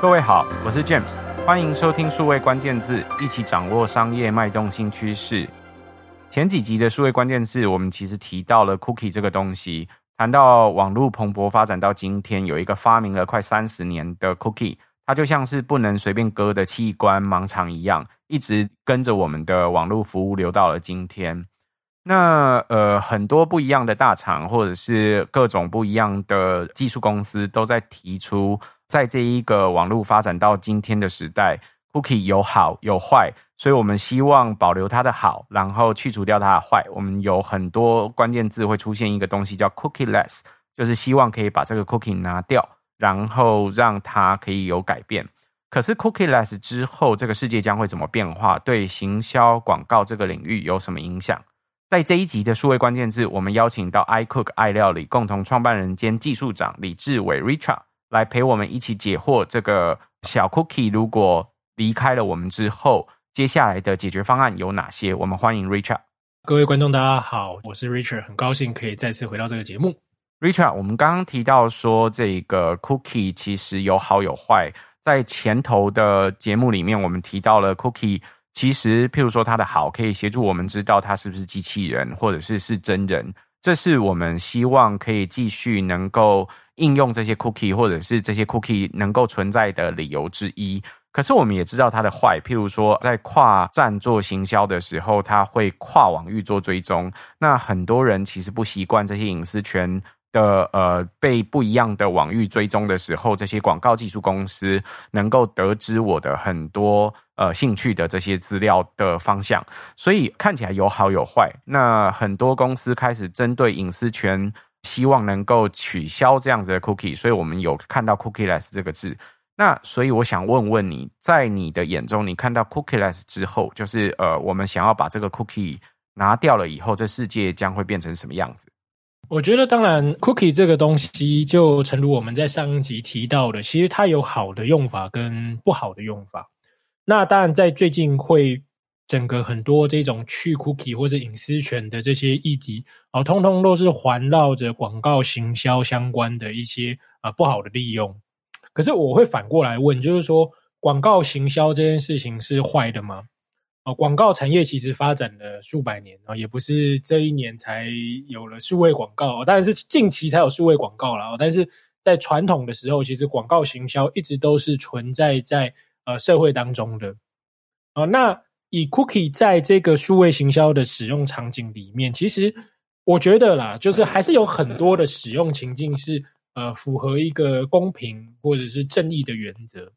各位好，我是 James，欢迎收听数位关键字，一起掌握商业脉动新趋势。前几集的数位关键字，我们其实提到了 Cookie 这个东西，谈到网络蓬勃发展到今天，有一个发明了快三十年的 Cookie，它就像是不能随便割的器官盲肠一样，一直跟着我们的网络服务流到了今天。那呃，很多不一样的大厂，或者是各种不一样的技术公司，都在提出，在这一个网络发展到今天的时代，cookie 有好有坏，所以我们希望保留它的好，然后去除掉它的坏。我们有很多关键字会出现一个东西叫 cookieless，就是希望可以把这个 cookie 拿掉，然后让它可以有改变。可是 cookieless 之后，这个世界将会怎么变化？对行销广告这个领域有什么影响？在这一集的数位关键字，我们邀请到 iCook 爱料理共同创办人兼技术长李志伟 Richard 来陪我们一起解惑。这个小 Cookie 如果离开了我们之后，接下来的解决方案有哪些？我们欢迎 Richard。各位观众，大家好，我是 Richard，很高兴可以再次回到这个节目。Richard，我们刚刚提到说，这个 Cookie 其实有好有坏。在前头的节目里面，我们提到了 Cookie。其实，譬如说，它的好可以协助我们知道它是不是机器人，或者是是真人。这是我们希望可以继续能够应用这些 cookie，或者是这些 cookie 能够存在的理由之一。可是，我们也知道它的坏，譬如说，在跨站做行销的时候，它会跨网域做追踪。那很多人其实不习惯这些隐私权。的呃，被不一样的网域追踪的时候，这些广告技术公司能够得知我的很多呃兴趣的这些资料的方向，所以看起来有好有坏。那很多公司开始针对隐私权，希望能够取消这样子的 cookie，所以我们有看到 cookieless 这个字。那所以我想问问你，在你的眼中，你看到 cookieless 之后，就是呃，我们想要把这个 cookie 拿掉了以后，这世界将会变成什么样子？我觉得，当然，cookie 这个东西，就诚如我们在上一集提到的，其实它有好的用法跟不好的用法。那当然，在最近会整个很多这种去 cookie 或者隐私权的这些议题，啊，通通都是环绕着广告行销相关的一些啊不好的利用。可是我会反过来问，就是说，广告行销这件事情是坏的吗？广告产业其实发展了数百年啊，也不是这一年才有了数位广告，当然是近期才有数位广告了。但是在传统的时候，其实广告行销一直都是存在在呃社会当中的。啊那以 Cookie 在这个数位行销的使用场景里面，其实我觉得啦，就是还是有很多的使用情境是呃符合一个公平或者是正义的原则。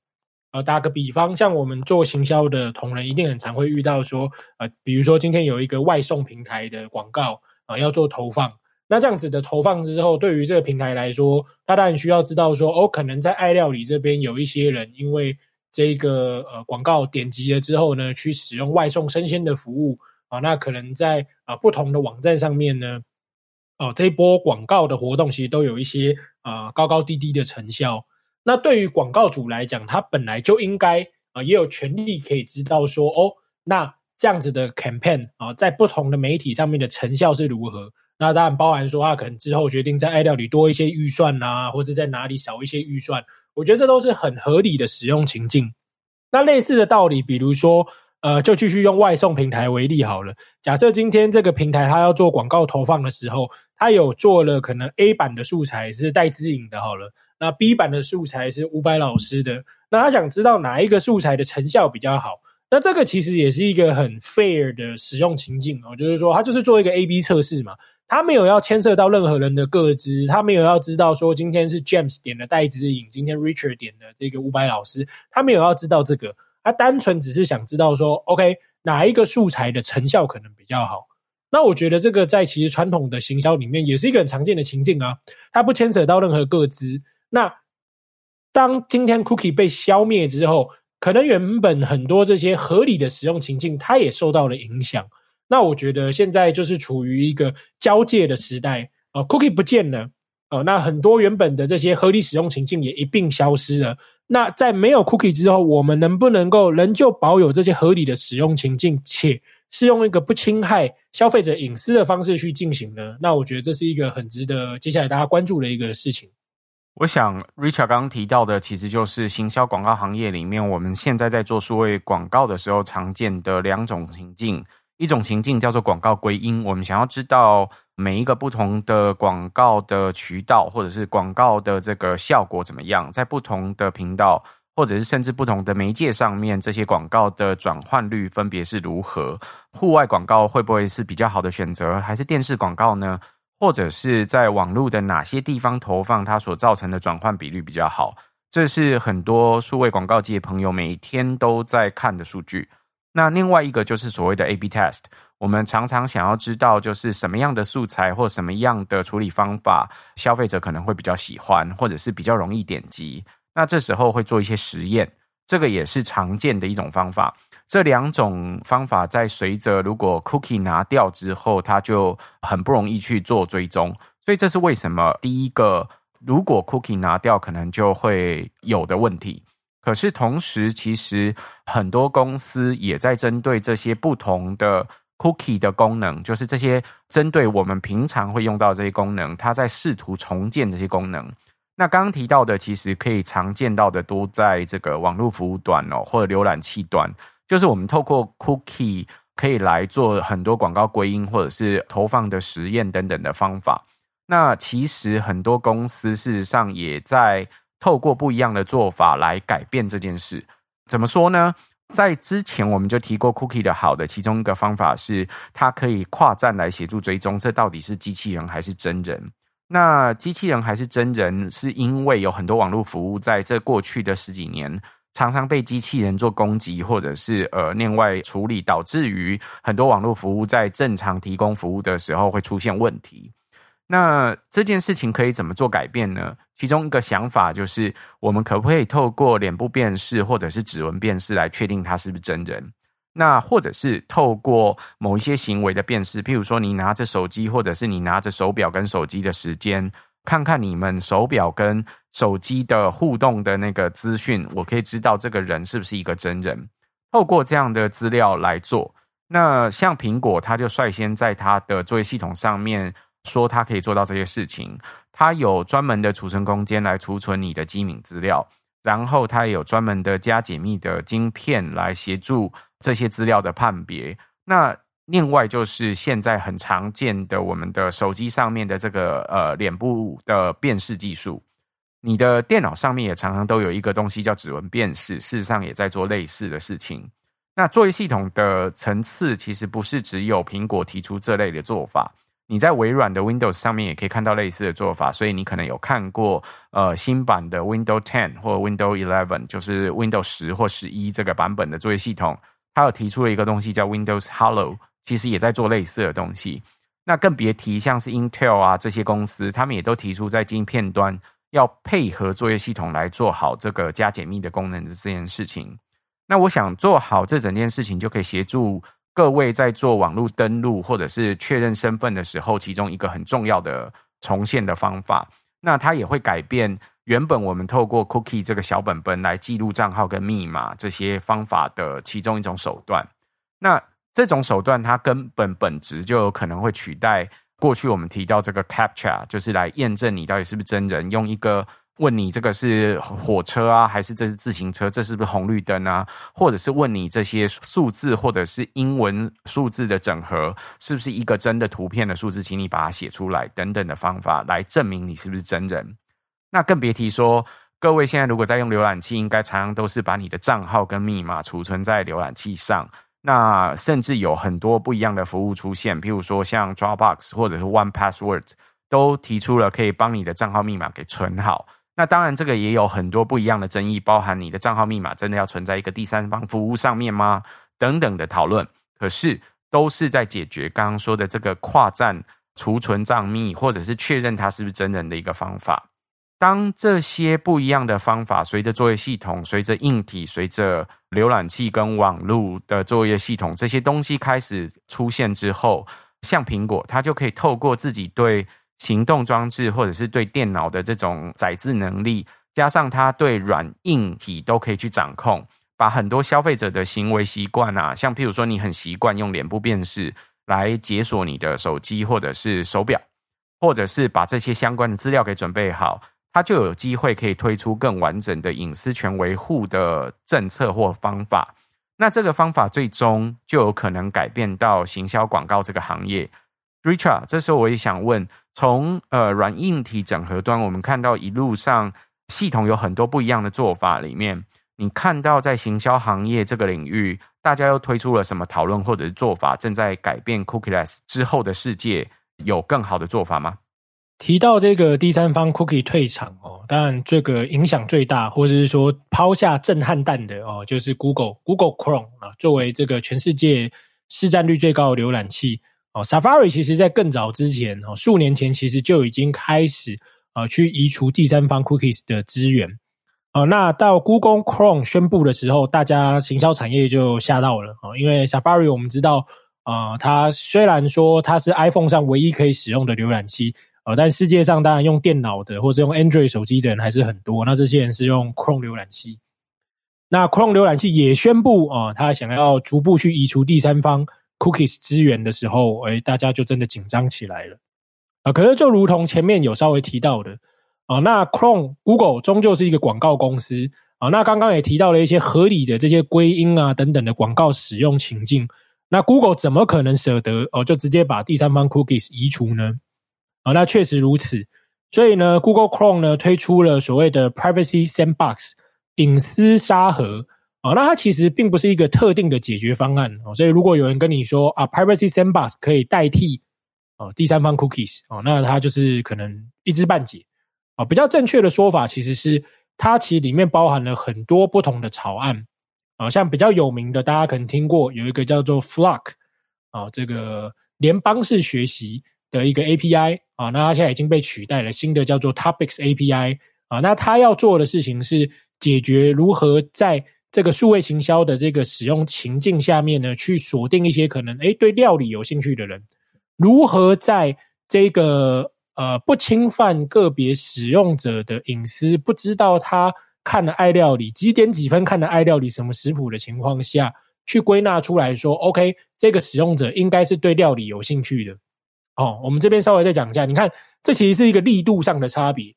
呃，打个比方，像我们做行销的同仁，一定很常会遇到说，呃，比如说今天有一个外送平台的广告啊，要做投放，那这样子的投放之后，对于这个平台来说，他当然需要知道说，哦，可能在爱料理这边有一些人因为这个呃广告点击了之后呢，去使用外送生鲜的服务啊，那可能在啊，不同的网站上面呢，哦，这一波广告的活动其实都有一些啊，高高低低的成效。那对于广告主来讲，他本来就应该啊、也有权利可以知道说，哦，那这样子的 campaign 啊、在不同的媒体上面的成效是如何？那当然包含说，他可能之后决定在爱料理多一些预算啊，或者在哪里少一些预算，我觉得这都是很合理的使用情境。那类似的道理，比如说，呃，就继续用外送平台为例好了。假设今天这个平台它要做广告投放的时候，它有做了可能 A 版的素材是带资颖的，好了。那 B 版的素材是伍佰老师的，那他想知道哪一个素材的成效比较好？那这个其实也是一个很 fair 的使用情境哦，就是说他就是做一个 A/B 测试嘛，他没有要牵涉到任何人的个资，他没有要知道说今天是 James 点的戴资颖，今天 Richard 点的这个伍佰老师，他没有要知道这个，他单纯只是想知道说，OK 哪一个素材的成效可能比较好？那我觉得这个在其实传统的行销里面也是一个很常见的情境啊，它不牵扯到任何个资。那当今天 cookie 被消灭之后，可能原本很多这些合理的使用情境，它也受到了影响。那我觉得现在就是处于一个交界的时代啊，cookie 不见了哦，那很多原本的这些合理使用情境也一并消失了。那在没有 cookie 之后，我们能不能够仍旧保有这些合理的使用情境，且是用一个不侵害消费者隐私的方式去进行呢？那我觉得这是一个很值得接下来大家关注的一个事情。我想，Richard 刚刚提到的，其实就是行销广告行业里面，我们现在在做数位广告的时候常见的两种情境。一种情境叫做广告归因，我们想要知道每一个不同的广告的渠道，或者是广告的这个效果怎么样，在不同的频道，或者是甚至不同的媒介上面，这些广告的转换率分别是如何？户外广告会不会是比较好的选择，还是电视广告呢？或者是在网络的哪些地方投放，它所造成的转换比率比较好？这是很多数位广告界朋友每天都在看的数据。那另外一个就是所谓的 A/B test，我们常常想要知道，就是什么样的素材或什么样的处理方法，消费者可能会比较喜欢，或者是比较容易点击。那这时候会做一些实验，这个也是常见的一种方法。这两种方法在随着如果 cookie 拿掉之后，它就很不容易去做追踪。所以这是为什么第一个，如果 cookie 拿掉，可能就会有的问题。可是同时，其实很多公司也在针对这些不同的 cookie 的功能，就是这些针对我们平常会用到这些功能，它在试图重建这些功能。那刚刚提到的，其实可以常见到的，都在这个网络服务端哦，或者浏览器端。就是我们透过 cookie 可以来做很多广告归因，或者是投放的实验等等的方法。那其实很多公司事实上也在透过不一样的做法来改变这件事。怎么说呢？在之前我们就提过 cookie 的好的其中一个方法是，它可以跨站来协助追踪，这到底是机器人还是真人？那机器人还是真人？是因为有很多网络服务在这过去的十几年。常常被机器人做攻击，或者是呃另外处理，导致于很多网络服务在正常提供服务的时候会出现问题。那这件事情可以怎么做改变呢？其中一个想法就是，我们可不可以透过脸部辨识或者是指纹辨识来确定他是不是真人？那或者是透过某一些行为的辨识，譬如说你拿着手机，或者是你拿着手表跟手机的时间。看看你们手表跟手机的互动的那个资讯，我可以知道这个人是不是一个真人。透过这样的资料来做，那像苹果，它就率先在它的作业系统上面说它可以做到这些事情。它有专门的储存空间来储存你的机敏资料，然后它也有专门的加解密的晶片来协助这些资料的判别。那另外就是现在很常见的，我们的手机上面的这个呃脸部的辨识技术，你的电脑上面也常常都有一个东西叫指纹辨识，事实上也在做类似的事情。那作业系统的层次其实不是只有苹果提出这类的做法，你在微软的 Windows 上面也可以看到类似的做法，所以你可能有看过呃新版的 Windows 10或 Windows Eleven，就是 Windows 十或十一这个版本的作业系统，它有提出了一个东西叫 Windows Hello。其实也在做类似的东西，那更别提像是 Intel 啊这些公司，他们也都提出在晶片端要配合作业系统来做好这个加解密的功能的这件事情。那我想做好这整件事情，就可以协助各位在做网络登录或者是确认身份的时候，其中一个很重要的重现的方法。那它也会改变原本我们透过 Cookie 这个小本本来记录账号跟密码这些方法的其中一种手段。那这种手段，它根本本质就有可能会取代过去我们提到这个 captcha，就是来验证你到底是不是真人。用一个问你这个是火车啊，还是这是自行车？这是不是红绿灯啊？或者是问你这些数字或者是英文数字的整合，是不是一个真的图片的数字？请你把它写出来，等等的方法来证明你是不是真人。那更别提说，各位现在如果在用浏览器，应该常常都是把你的账号跟密码储存在浏览器上。那甚至有很多不一样的服务出现，譬如说像 Dropbox 或者是 One Password 都提出了可以帮你的账号密码给存好。那当然，这个也有很多不一样的争议，包含你的账号密码真的要存在一个第三方服务上面吗？等等的讨论。可是都是在解决刚刚说的这个跨站储存账密，或者是确认它是不是真人的一个方法。当这些不一样的方法随着作业系统、随着硬体、随着浏览器跟网络的作业系统这些东西开始出现之后，像苹果，它就可以透过自己对行动装置或者是对电脑的这种载字能力，加上它对软硬体都可以去掌控，把很多消费者的行为习惯啊，像譬如说你很习惯用脸部辨识来解锁你的手机或者是手表，或者是把这些相关的资料给准备好。它就有机会可以推出更完整的隐私权维护的政策或方法。那这个方法最终就有可能改变到行销广告这个行业。Richard，这时候我也想问，从呃软硬体整合端，我们看到一路上系统有很多不一样的做法，里面你看到在行销行业这个领域，大家又推出了什么讨论或者是做法，正在改变 Cookieless 之后的世界，有更好的做法吗？提到这个第三方 cookie 退场哦，当然这个影响最大，或者是说抛下震撼弹的哦，就是 Google Google Chrome 啊，作为这个全世界市占率最高的浏览器哦，Safari 其实在更早之前哦，数年前其实就已经开始呃去移除第三方 cookies 的资源哦，那到 Google Chrome 宣布的时候，大家行销产业就吓到了哦，因为 Safari 我们知道啊，它虽然说它是 iPhone 上唯一可以使用的浏览器。呃，但世界上当然用电脑的，或者用 Android 手机的人还是很多。那这些人是用 Chrome 浏览器。那 Chrome 浏览器也宣布啊、呃，他想要逐步去移除第三方 Cookies 资源的时候，哎，大家就真的紧张起来了。啊、可是就如同前面有稍微提到的啊、那 Chrome Google 终究是一个广告公司啊、那刚刚也提到了一些合理的这些归因啊等等的广告使用情境。那 Google 怎么可能舍得哦、就直接把第三方 Cookies 移除呢？啊，那确实如此。所以呢，Google Chrome 呢推出了所谓的 Privacy Sandbox 隐私沙盒。啊，那它其实并不是一个特定的解决方案。哦，所以如果有人跟你说啊，Privacy Sandbox 可以代替哦第三方 Cookies，哦，那它就是可能一知半解。啊，比较正确的说法其实是它其实里面包含了很多不同的草案。啊，像比较有名的，大家可能听过有一个叫做 Flock，啊，这个联邦式学习。的一个 API 啊，那它现在已经被取代了，新的叫做 Topics API 啊，那它要做的事情是解决如何在这个数位行销的这个使用情境下面呢，去锁定一些可能诶对料理有兴趣的人，如何在这个呃不侵犯个别使用者的隐私，不知道他看了爱料理几点几分看了爱料理什么食谱的情况下去归纳出来说，OK，这个使用者应该是对料理有兴趣的。哦，我们这边稍微再讲一下，你看，这其实是一个力度上的差别。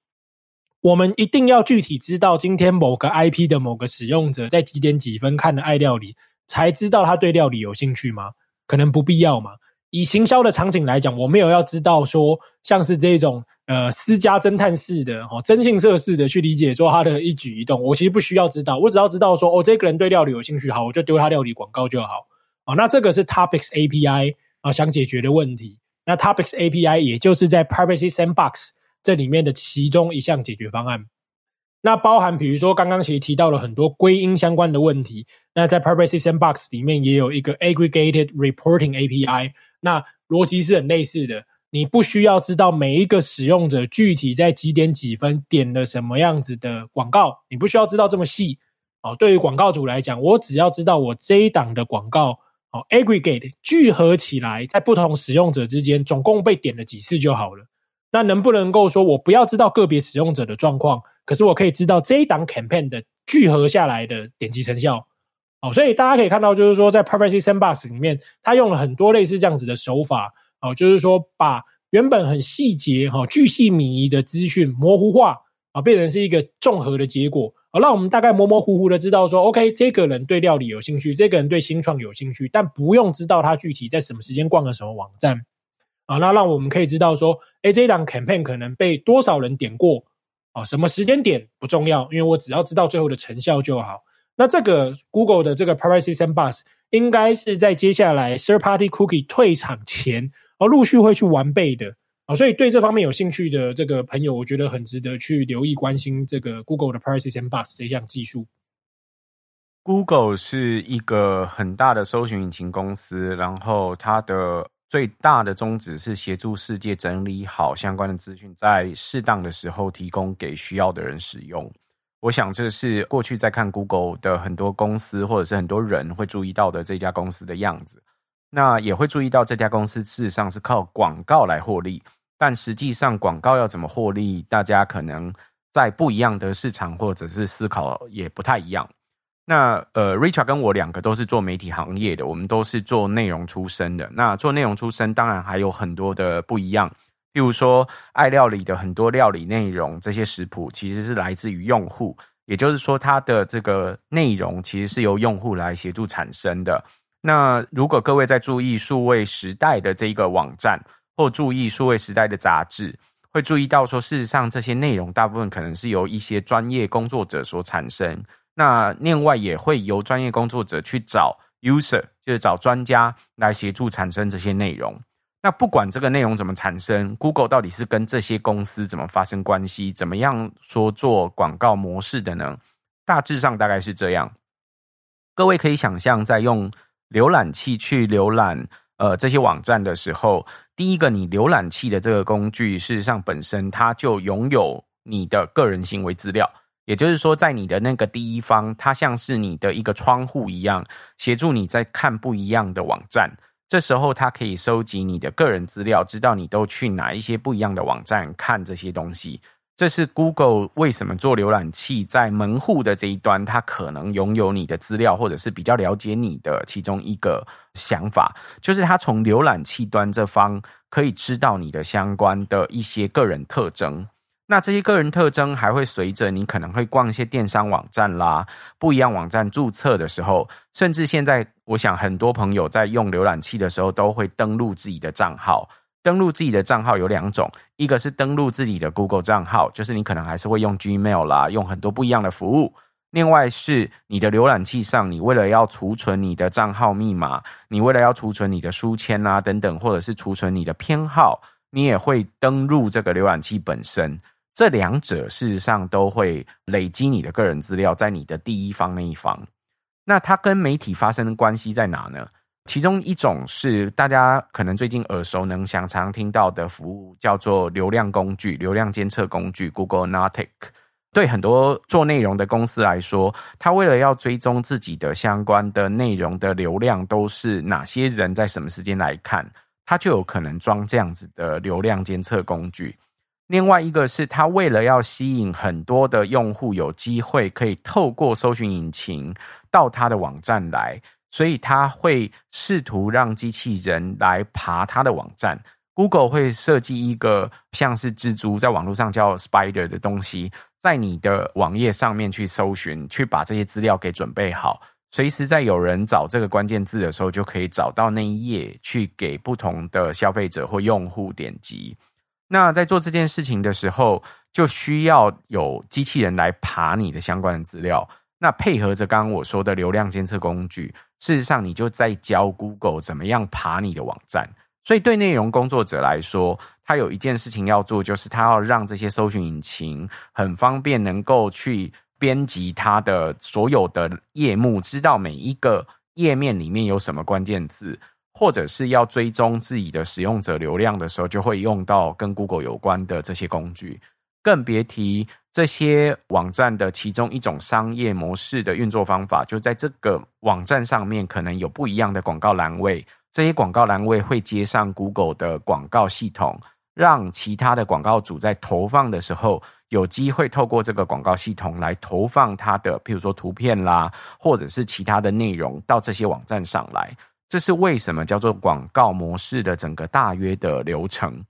我们一定要具体知道今天某个 IP 的某个使用者在几点几分看的爱料理，才知道他对料理有兴趣吗？可能不必要嘛。以行销的场景来讲，我没有要知道说，像是这种呃私家侦探式的、哦征信社式的去理解说他的一举一动，我其实不需要知道，我只要知道说，哦，这个人对料理有兴趣，好，我就丢他料理广告就好。哦，那这个是 Topics API 啊想解决的问题。那 Topics API 也就是在 Privacy Sandbox 这里面的其中一项解决方案。那包含比如说刚刚其实提到了很多归因相关的问题。那在 Privacy Sandbox 里面也有一个 Aggregated Reporting API。那逻辑是很类似的，你不需要知道每一个使用者具体在几点几分点了什么样子的广告，你不需要知道这么细。哦，对于广告主来讲，我只要知道我这一档的广告。哦，aggregate 聚合起来，在不同使用者之间总共被点了几次就好了。那能不能够说我不要知道个别使用者的状况，可是我可以知道这一档 campaign 的聚合下来的点击成效？哦，所以大家可以看到，就是说在 Privacy Sandbox 里面，它用了很多类似这样子的手法。哦，就是说把原本很细节、哈巨细靡遗的资讯模糊化，啊，变成是一个综合的结果。好，让我们大概模模糊糊的知道说，OK，这个人对料理有兴趣，这个人对新创有兴趣，但不用知道他具体在什么时间逛了什么网站。啊，那让我们可以知道说，哎，这档 campaign 可能被多少人点过？啊，什么时间点不重要，因为我只要知道最后的成效就好。那这个 Google 的这个 Privacy Sandbox 应该是在接下来 Third Party Cookie 退场前，而陆续会去完备的。啊，所以对这方面有兴趣的这个朋友，我觉得很值得去留意关心这个 Google 的 Privacy Sandbox 这项技术。Google 是一个很大的搜寻引擎公司，然后它的最大的宗旨是协助世界整理好相关的资讯，在适当的时候提供给需要的人使用。我想这是过去在看 Google 的很多公司或者是很多人会注意到的这家公司的样子。那也会注意到这家公司事实上是靠广告来获利。但实际上，广告要怎么获利，大家可能在不一样的市场或者是思考也不太一样。那呃，Richard 跟我两个都是做媒体行业的，我们都是做内容出身的。那做内容出身，当然还有很多的不一样。譬如说，爱料理的很多料理内容，这些食谱其实是来自于用户，也就是说，它的这个内容其实是由用户来协助产生的。那如果各位在注意数位时代的这一个网站，或注意数位时代的杂志，会注意到说，事实上这些内容大部分可能是由一些专业工作者所产生。那另外也会由专业工作者去找 user，就是找专家来协助产生这些内容。那不管这个内容怎么产生，Google 到底是跟这些公司怎么发生关系，怎么样说做广告模式的呢？大致上大概是这样。各位可以想象，在用浏览器去浏览呃这些网站的时候，第一个，你浏览器的这个工具，事实上本身它就拥有你的个人行为资料，也就是说，在你的那个第一方，它像是你的一个窗户一样，协助你在看不一样的网站。这时候，它可以收集你的个人资料，知道你都去哪一些不一样的网站看这些东西。这是 Google 为什么做浏览器，在门户的这一端，它可能拥有你的资料，或者是比较了解你的其中一个想法，就是它从浏览器端这方可以知道你的相关的一些个人特征。那这些个人特征还会随着你可能会逛一些电商网站啦，不一样网站注册的时候，甚至现在我想很多朋友在用浏览器的时候，都会登录自己的账号。登录自己的账号有两种，一个是登录自己的 Google 账号，就是你可能还是会用 Gmail 啦，用很多不一样的服务。另外是你的浏览器上，你为了要储存你的账号密码，你为了要储存你的书签啊等等，或者是储存你的偏好，你也会登录这个浏览器本身。这两者事实上都会累积你的个人资料在你的第一方那一方。那它跟媒体发生的关系在哪呢？其中一种是大家可能最近耳熟能详、常听到的服务，叫做流量工具、流量监测工具 Google Analytic。对很多做内容的公司来说，它为了要追踪自己的相关的内容的流量都是哪些人在什么时间来看，它就有可能装这样子的流量监测工具。另外一个是它为了要吸引很多的用户有机会可以透过搜寻引擎到它的网站来。所以他会试图让机器人来爬他的网站。Google 会设计一个像是蜘蛛，在网络上叫 Spider 的东西，在你的网页上面去搜寻，去把这些资料给准备好，随时在有人找这个关键字的时候，就可以找到那一页，去给不同的消费者或用户点击。那在做这件事情的时候，就需要有机器人来爬你的相关的资料。那配合着刚刚我说的流量监测工具，事实上你就在教 Google 怎么样爬你的网站。所以对内容工作者来说，他有一件事情要做，就是他要让这些搜寻引擎很方便能够去编辑他的所有的页目，知道每一个页面里面有什么关键字，或者是要追踪自己的使用者流量的时候，就会用到跟 Google 有关的这些工具。更别提这些网站的其中一种商业模式的运作方法，就在这个网站上面可能有不一样的广告栏位，这些广告栏位会接上 Google 的广告系统，让其他的广告主在投放的时候有机会透过这个广告系统来投放它的，譬如说图片啦，或者是其他的内容到这些网站上来。这是为什么叫做广告模式的整个大约的流程。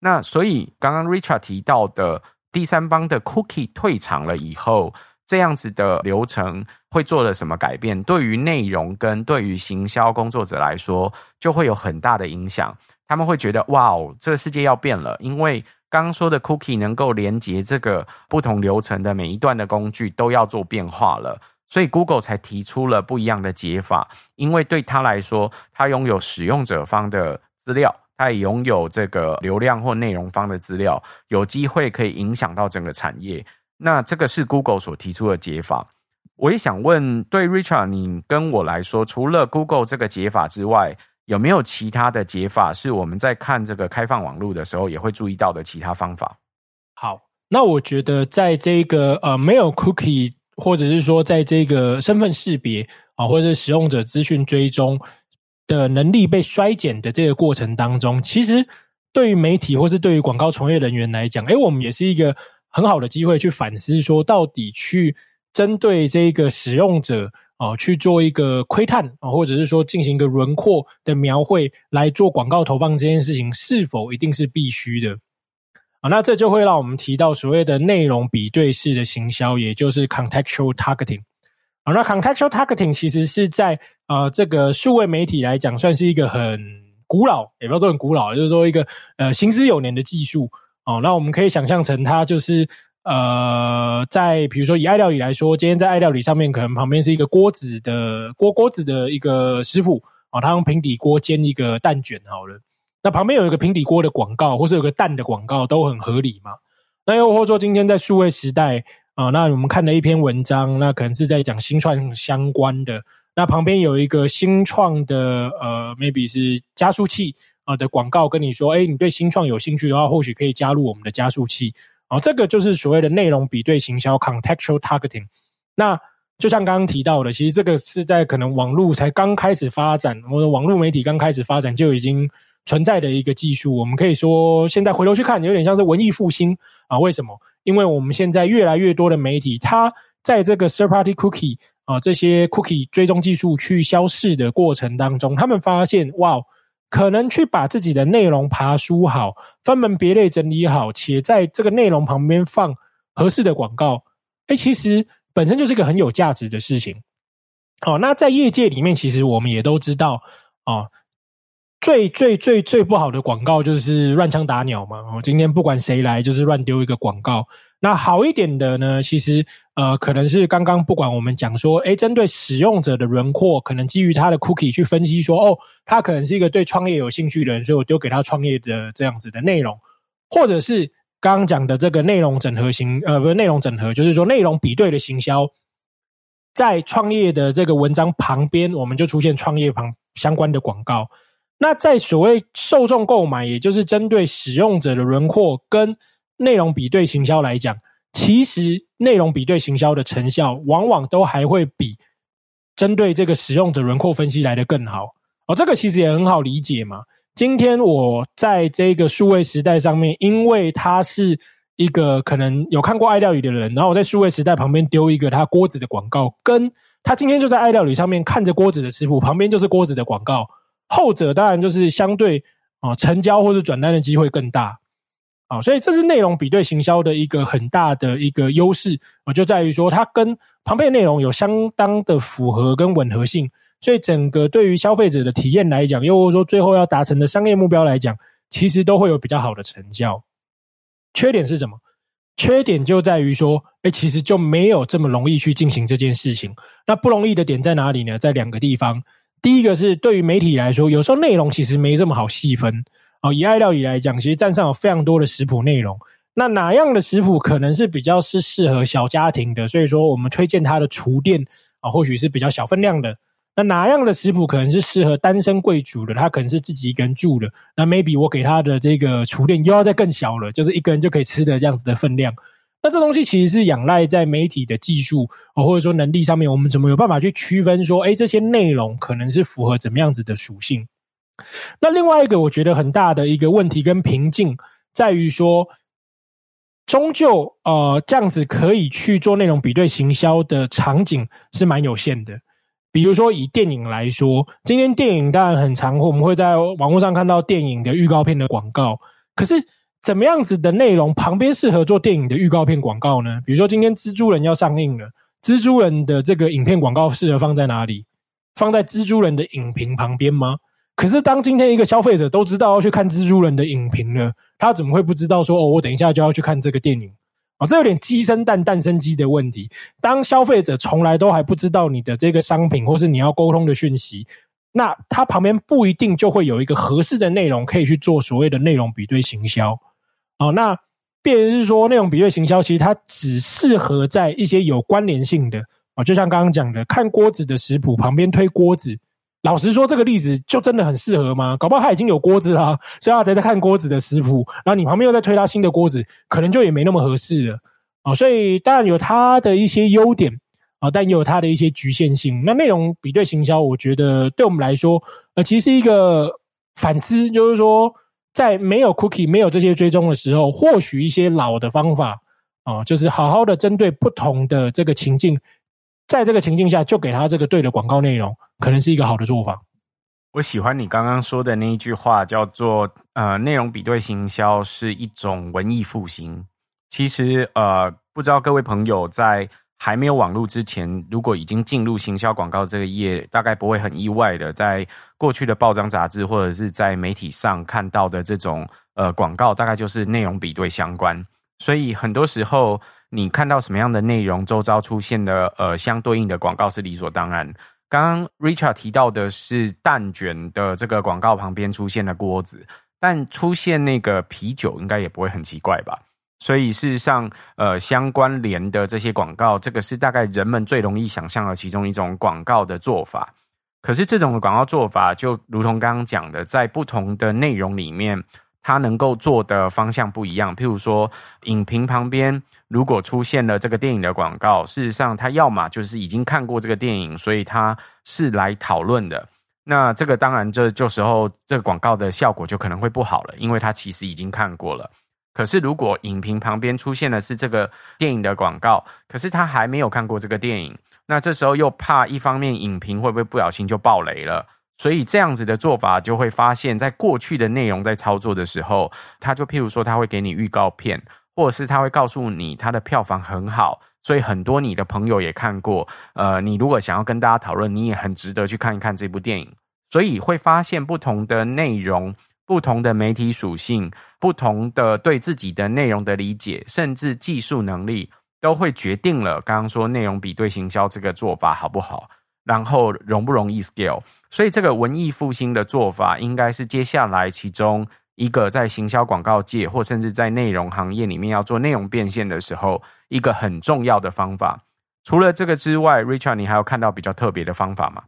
那所以刚刚 Richard 提到的。第三方的 cookie 退场了以后，这样子的流程会做了什么改变？对于内容跟对于行销工作者来说，就会有很大的影响。他们会觉得，哇哦，这个世界要变了，因为刚刚说的 cookie 能够连接这个不同流程的每一段的工具都要做变化了，所以 Google 才提出了不一样的解法。因为对他来说，他拥有使用者方的资料。它也拥有这个流量或内容方的资料，有机会可以影响到整个产业。那这个是 Google 所提出的解法。我也想问，对 Richard，你跟我来说，除了 Google 这个解法之外，有没有其他的解法是我们在看这个开放网络的时候也会注意到的其他方法？好，那我觉得在这个呃没有 Cookie，或者是说在这个身份识别啊，或者是使用者资讯追踪。的能力被衰减的这个过程当中，其实对于媒体或是对于广告从业人员来讲，哎，我们也是一个很好的机会去反思，说到底去针对这个使用者啊，去做一个窥探啊，或者是说进行一个轮廓的描绘来做广告投放这件事情，是否一定是必须的？啊，那这就会让我们提到所谓的内容比对式的行销，也就是 contextual targeting。啊，那 contextual targeting 其实是在呃这个数位媒体来讲，算是一个很古老，也不要说很古老，就是说一个呃行之有年的技术。哦，那我们可以想象成它就是呃在比如说以爱料理来说，今天在爱料理上面，可能旁边是一个锅子的锅锅子的一个师傅啊，他用平底锅煎一个蛋卷好了。那旁边有一个平底锅的广告，或是有个蛋的广告，都很合理嘛。那又或者说，今天在数位时代啊、那我们看了一篇文章，那可能是在讲新创相关的。那旁边有一个新创的呃，maybe 是加速器啊的广告，跟你说，哎，你对新创有兴趣的话，或许可以加入我们的加速器哦、这个就是所谓的内容比对行销 （contextual targeting）。那就像刚刚提到的，其实这个是在可能网络才刚开始发展，或者网络媒体刚开始发展就已经。存在的一个技术，我们可以说，现在回头去看，有点像是文艺复兴啊。为什么？因为我们现在越来越多的媒体，它在这个 third party cookie 啊这些 cookie 追踪技术去消逝的过程当中，他们发现，哇，可能去把自己的内容爬梳好，分门别类整理好，且在这个内容旁边放合适的广告，哎，其实本身就是一个很有价值的事情。好，那在业界里面，其实我们也都知道啊。最最最最不好的广告就是乱枪打鸟嘛！哦，今天不管谁来，就是乱丢一个广告。那好一点的呢，其实呃，可能是刚刚不管我们讲说，诶，针对使用者的轮廓，可能基于他的 cookie 去分析说，哦，他可能是一个对创业有兴趣的人，所以我丢给他创业的这样子的内容，或者是刚刚讲的这个内容整合型，呃，不是内容整合，就是说内容比对的行销，在创业的这个文章旁边，我们就出现创业旁相关的广告。那在所谓受众购买，也就是针对使用者的轮廓跟内容比对行销来讲，其实内容比对行销的成效往往都还会比针对这个使用者轮廓分析来得更好。哦，这个其实也很好理解嘛。今天我在这个数位时代上面，因为他是一个可能有看过爱料理的人，然后我在数位时代旁边丢一个他锅子的广告，跟他今天就在爱料理上面看着锅子的师傅，旁边就是锅子的广告。后者当然就是相对啊，成交或者转单的机会更大啊，所以这是内容比对行销的一个很大的一个优势啊，就在于说它跟旁边内容有相当的符合跟吻合性，所以整个对于消费者的体验来讲，又或者说最后要达成的商业目标来讲，其实都会有比较好的成效。缺点是什么？缺点就在于说，哎，其实就没有这么容易去进行这件事情。那不容易的点在哪里呢？在两个地方。第一个是对于媒体来说，有时候内容其实没这么好细分哦。以爱料理来讲，其实站上有非常多的食谱内容，那哪样的食谱可能是比较是适合小家庭的？所以说我们推荐它的厨电啊，或许是比较小分量的。那哪样的食谱可能是适合单身贵族的？他可能是自己一个人住的，那 maybe 我给他的这个厨电又要再更小了，就是一个人就可以吃的这样子的分量。那这东西其实是仰赖在媒体的技术，或者说能力上面，我们怎么有办法去区分说，哎，这些内容可能是符合怎么样子的属性？那另外一个我觉得很大的一个问题跟瓶颈在于说，终究呃这样子可以去做内容比对行销的场景是蛮有限的。比如说以电影来说，今天电影当然很常，我们会在网络上看到电影的预告片的广告，可是。怎么样子的内容旁边适合做电影的预告片广告呢？比如说今天蜘蛛人要上映了，蜘蛛人的这个影片广告适合放在哪里？放在蜘蛛人的影评旁边吗？可是当今天一个消费者都知道要去看蜘蛛人的影评了，他怎么会不知道说哦，我等一下就要去看这个电影？哦，这有点鸡生蛋，蛋生鸡的问题。当消费者从来都还不知道你的这个商品或是你要沟通的讯息，那他旁边不一定就会有一个合适的内容可以去做所谓的内容比对行销。哦，那变成是说，内容比对行销其实它只适合在一些有关联性的哦，就像刚刚讲的，看锅子的食谱旁边推锅子。老实说，这个例子就真的很适合吗？搞不好他已经有锅子了，所以他才在看锅子的食谱，然后你旁边又在推他新的锅子，可能就也没那么合适了。哦，所以当然有它的一些优点啊，但也有它的一些局限性。那内容比对行销，我觉得对我们来说，呃，其实是一个反思，就是说。在没有 cookie、没有这些追踪的时候，或许一些老的方法啊，就是好好的针对不同的这个情境，在这个情境下就给他这个对的广告内容，可能是一个好的做法。我喜欢你刚刚说的那一句话，叫做“呃，内容比对行销是一种文艺复兴”。其实，呃，不知道各位朋友在还没有网络之前，如果已经进入行销广告这个业，大概不会很意外的，在过去的报章杂志或者是在媒体上看到的这种呃广告，大概就是内容比对相关。所以很多时候，你看到什么样的内容，周遭出现的呃相对应的广告是理所当然。刚刚 Richard 提到的是蛋卷的这个广告旁边出现的锅子，但出现那个啤酒应该也不会很奇怪吧？所以事实上，呃，相关联的这些广告，这个是大概人们最容易想象的其中一种广告的做法。可是这种广告做法，就如同刚刚讲的，在不同的内容里面。它能够做的方向不一样，譬如说，影评旁边如果出现了这个电影的广告，事实上，它要么就是已经看过这个电影，所以它是来讨论的。那这个当然，这就时候这个广告的效果就可能会不好了，因为它其实已经看过了。可是，如果影评旁边出现的是这个电影的广告，可是他还没有看过这个电影，那这时候又怕一方面影评会不会不小心就爆雷了。所以这样子的做法，就会发现，在过去的内容在操作的时候，他就譬如说，他会给你预告片，或者是他会告诉你他的票房很好，所以很多你的朋友也看过。呃，你如果想要跟大家讨论，你也很值得去看一看这部电影。所以会发现不同的内容、不同的媒体属性、不同的对自己的内容的理解，甚至技术能力，都会决定了刚刚说内容比对行销这个做法好不好。然后容不容易 scale，所以这个文艺复兴的做法，应该是接下来其中一个在行销广告界，或甚至在内容行业里面要做内容变现的时候，一个很重要的方法。除了这个之外，Richard，你还有看到比较特别的方法吗？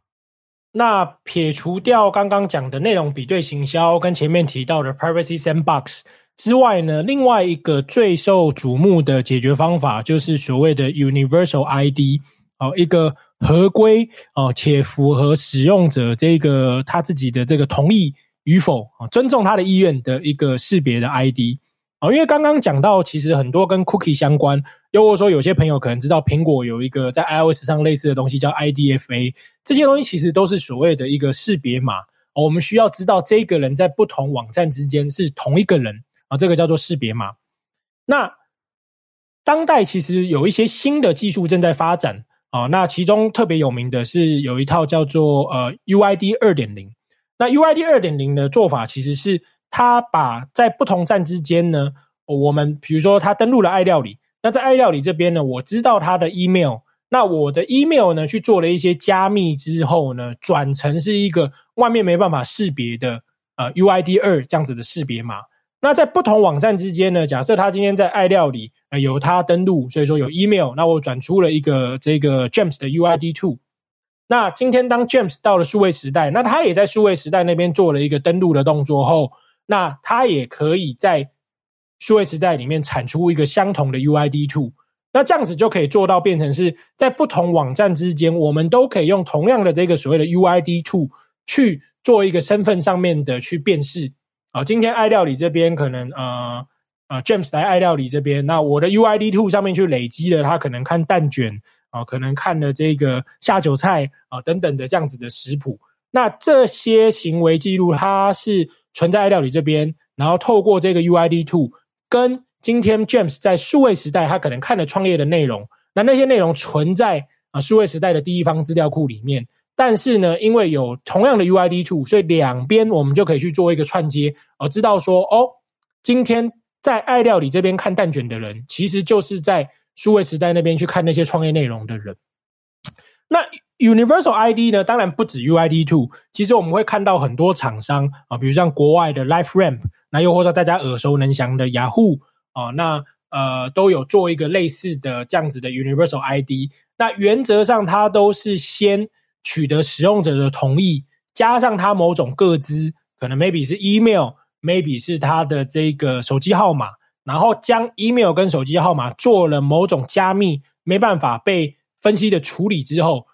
那撇除掉刚刚讲的内容比对行销跟前面提到的 Privacy Sandbox 之外呢，另外一个最受瞩目的解决方法，就是所谓的 Universal ID，哦，一个。合规哦，且符合使用者这个他自己的这个同意与否啊，尊重他的意愿的一个识别的 ID 哦。因为刚刚讲到，其实很多跟 Cookie 相关，又或者说有些朋友可能知道，苹果有一个在 iOS 上类似的东西叫 IDFA，这些东西其实都是所谓的一个识别码。我们需要知道这个人在不同网站之间是同一个人啊，这个叫做识别码。那当代其实有一些新的技术正在发展。啊，那其中特别有名的是有一套叫做呃 UID 二点零。那 UID 二点零的做法其实是他把在不同站之间呢，我们比如说他登录了爱料理，那在爱料理这边呢，我知道他的 email，那我的 email 呢去做了一些加密之后呢，转成是一个外面没办法识别的呃 UID 二这样子的识别码。那在不同网站之间呢？假设他今天在爱料理，呃，有他登录，所以说有 email，那我转出了一个这个 James 的 UID two。那今天当 James 到了数位时代，那他也在数位时代那边做了一个登录的动作后，那它也可以在数位时代里面产出一个相同的 UID two。那这样子就可以做到变成是在不同网站之间，我们都可以用同样的这个所谓的 UID two 去做一个身份上面的去辨识。啊，今天爱料理这边可能呃呃，James 来爱料理这边，那我的 UID two 上面去累积了他可能看蛋卷啊、可能看了这个下酒菜啊、等等的这样子的食谱，那这些行为记录它是存在爱料理这边，然后透过这个 UID two 跟今天 James 在数位时代他可能看的创业的内容，那那些内容存在啊数位时代的第一方资料库里面。但是呢，因为有同样的 UID Two，所以两边我们就可以去做一个串接，而知道说，哦，今天在爱料理这边看蛋卷的人，其实就是在数位时代那边去看那些创业内容的人。那 Universal ID 呢，当然不止 UID Two 其实我们会看到很多厂商啊，比如像国外的 LifeRamp，那又或者大家耳熟能详的 Yahoo 啊，那呃都有做一个类似的这样子的 Universal ID。那原则上它都是先取得使用者的同意，加上它某种个资，可能 maybe 是 email，maybe 是它的这个手机号码，然后将 email 跟手机号码做了某种加密，没办法被分析的处理之后，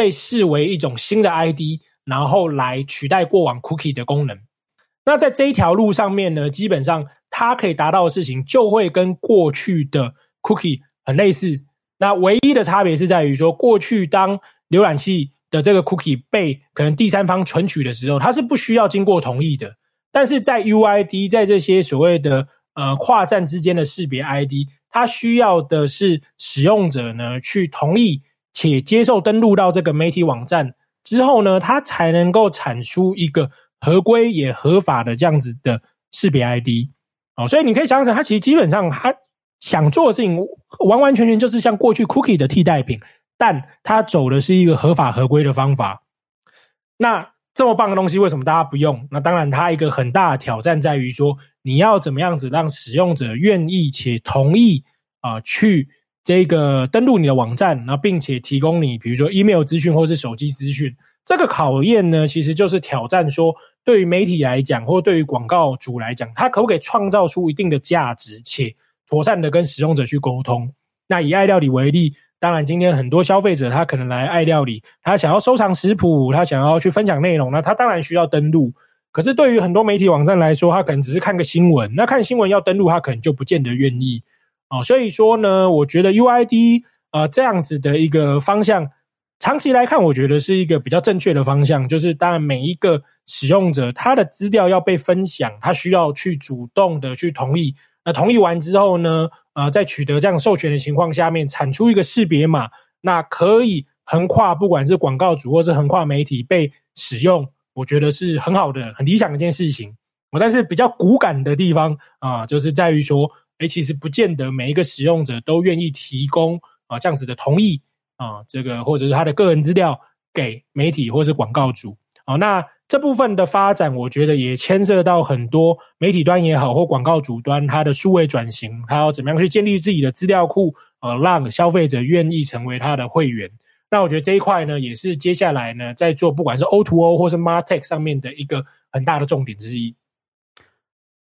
被视为一种新的 ID，然后来取代过往 cookie 的功能。那在这一条路上面呢，基本上它可以达到的事情就会跟过去的 cookie 很类似。那唯一的差别是在于说，过去当浏览器的这个 cookie 被可能第三方存取的时候，它是不需要经过同意的。但是在 UID 在这些所谓的呃跨站之间的识别 ID，它需要的是使用者呢去同意且接受登录到这个媒体网站之后呢，它才能够产出一个合规也合法的这样子的识别 ID。哦，所以你可以想想，它其实基本上它想做的事情完完全全就是像过去 cookie 的替代品，但它走的是一个合法合规的方法。那这么棒的东西，为什么大家不用？那当然，它一个很大的挑战在于说，你要怎么样子让使用者愿意且同意啊、去这个登录你的网站，然后并且提供你，比如说 email 资讯或是手机资讯。这个考验呢，其实就是挑战说，对于媒体来讲，或对于广告主来讲，它可不可以创造出一定的价值，且妥善的跟使用者去沟通？那以爱料理为例。当然，今天很多消费者他可能来爱料理，他想要收藏食谱，他想要去分享内容，那他当然需要登录。可是对于很多媒体网站来说，他可能只是看个新闻，那看新闻要登录，他可能就不见得愿意哦。所以说呢，我觉得 UID 呃这样子的一个方向，长期来看，我觉得是一个比较正确的方向。就是当然每一个使用者他的资料要被分享，他需要去主动的去同意。那同意完之后呢？呃，在取得这样授权的情况下面，产出一个识别码，那可以横跨不管是广告主或是横跨媒体被使用，我觉得是很好的、很理想的一件事情。我但是比较骨感的地方啊、呃，就是在于说，哎，其实不见得每一个使用者都愿意提供啊、这样子的同意啊、这个或者是他的个人资料给媒体或是广告主。好、呃，那。这部分的发展，我觉得也牵涉到很多媒体端也好，或广告主端，它的数位转型，它要怎么样去建立自己的资料库，呃，让消费者愿意成为他的会员。那我觉得这一块呢，也是接下来呢，在做不管是 O2O 或是 MarTech 上面的一个很大的重点之一。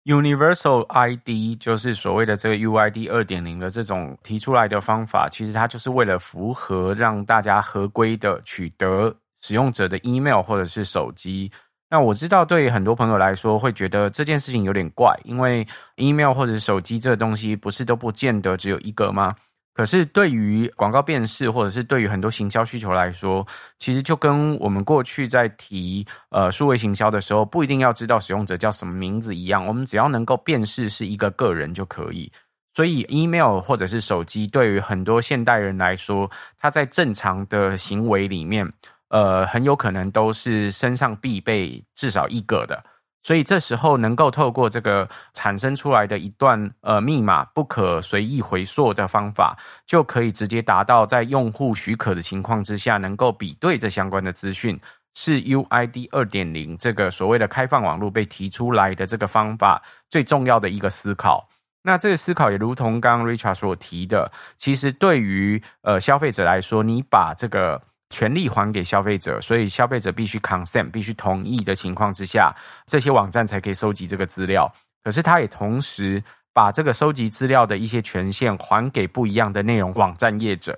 Universal ID 就是所谓的这个 UID 二点零的这种提出来的方法，其实它就是为了符合让大家合规的取得。使用者的 email 或者是手机，那我知道对很多朋友来说会觉得这件事情有点怪，因为 email 或者手机这东西不是都不见得只有一个吗？可是对于广告辨识或者是对于很多行销需求来说，其实就跟我们过去在提呃数位行销的时候，不一定要知道使用者叫什么名字一样，我们只要能够辨识是一个个人就可以。所以 email 或者是手机对于很多现代人来说，它在正常的行为里面。呃，很有可能都是身上必备至少一个的，所以这时候能够透过这个产生出来的一段呃密码不可随意回溯的方法，就可以直接达到在用户许可的情况之下，能够比对这相关的资讯，是 UID 二点零这个所谓的开放网络被提出来的这个方法最重要的一个思考。那这个思考也如同刚刚 Richard 所提的，其实对于呃消费者来说，你把这个。权利还给消费者，所以消费者必须 consent，必须同意的情况之下，这些网站才可以收集这个资料。可是，他也同时把这个收集资料的一些权限还给不一样的内容网站业者。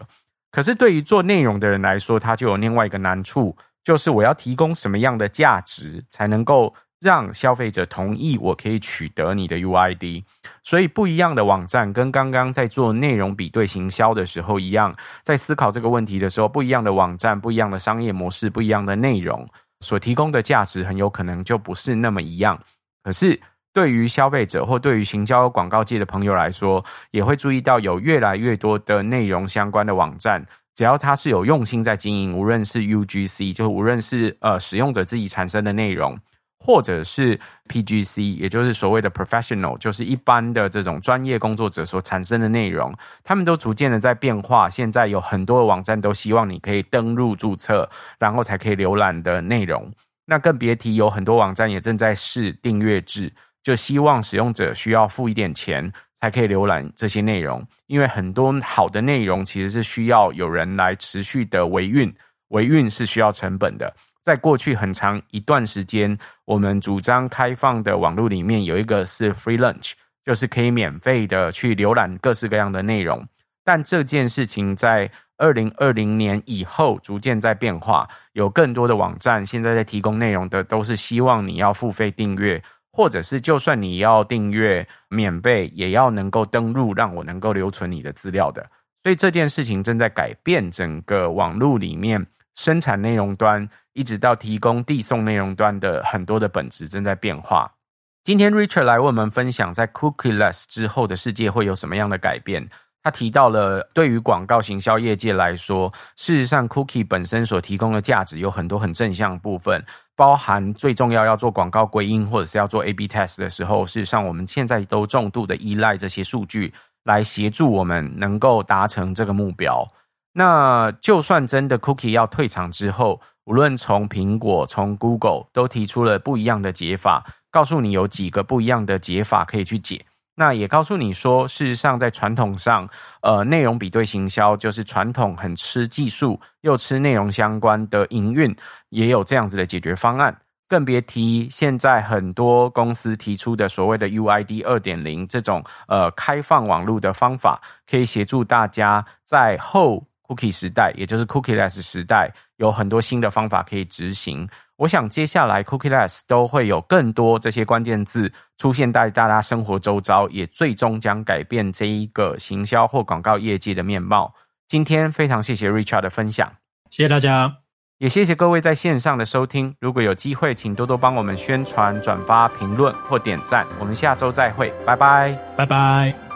可是，对于做内容的人来说，他就有另外一个难处，就是我要提供什么样的价值才能够。让消费者同意，我可以取得你的 UID。所以不一样的网站跟刚刚在做内容比对行销的时候一样，在思考这个问题的时候，不一样的网站、不一样的商业模式、不一样的内容所提供的价值，很有可能就不是那么一样。可是对于消费者或对于行销广告界的朋友来说，也会注意到有越来越多的内容相关的网站，只要它是有用心在经营，无论是 UGC，就无论是呃使用者自己产生的内容。或者是 PGC，也就是所谓的 professional，就是一般的这种专业工作者所产生的内容，他们都逐渐的在变化。现在有很多的网站都希望你可以登录注册，然后才可以浏览的内容。那更别提有很多网站也正在试订阅制，就希望使用者需要付一点钱才可以浏览这些内容。因为很多好的内容其实是需要有人来持续的维运，维运是需要成本的。在过去很长一段时间，我们主张开放的网络里面有一个是 free lunch，就是可以免费的去浏览各式各样的内容。但这件事情在二零二零年以后逐渐在变化，有更多的网站现在在提供内容的都是希望你要付费订阅，或者是就算你要订阅免费，也要能够登录让我能够留存你的资料的。所以这件事情正在改变整个网络里面。生产内容端，一直到提供递送内容端的很多的本质正在变化。今天 Richard 来为我们分享，在 Cookieless 之后的世界会有什么样的改变。他提到了，对于广告行销业界来说，事实上 Cookie 本身所提供的价值有很多很正向部分，包含最重要要做广告归因或者是要做 A/B test 的时候，事实上我们现在都重度的依赖这些数据来协助我们能够达成这个目标。那就算真的 Cookie 要退场之后，无论从苹果、从 Google 都提出了不一样的解法，告诉你有几个不一样的解法可以去解。那也告诉你说，事实上在传统上，呃，内容比对行销就是传统很吃技术又吃内容相关的营运，也有这样子的解决方案。更别提现在很多公司提出的所谓的 UID 二点零这种呃开放网络的方法，可以协助大家在后 Cookie 时代，也就是 Cookieless 时代，有很多新的方法可以执行。我想接下来 Cookieless 都会有更多这些关键字出现在大家生活周遭，也最终将改变这一个行销或广告业界的面貌。今天非常谢谢 Richard 的分享，谢谢大家，也谢谢各位在线上的收听。如果有机会，请多多帮我们宣传、转发、评论或点赞。我们下周再会，拜拜，拜拜。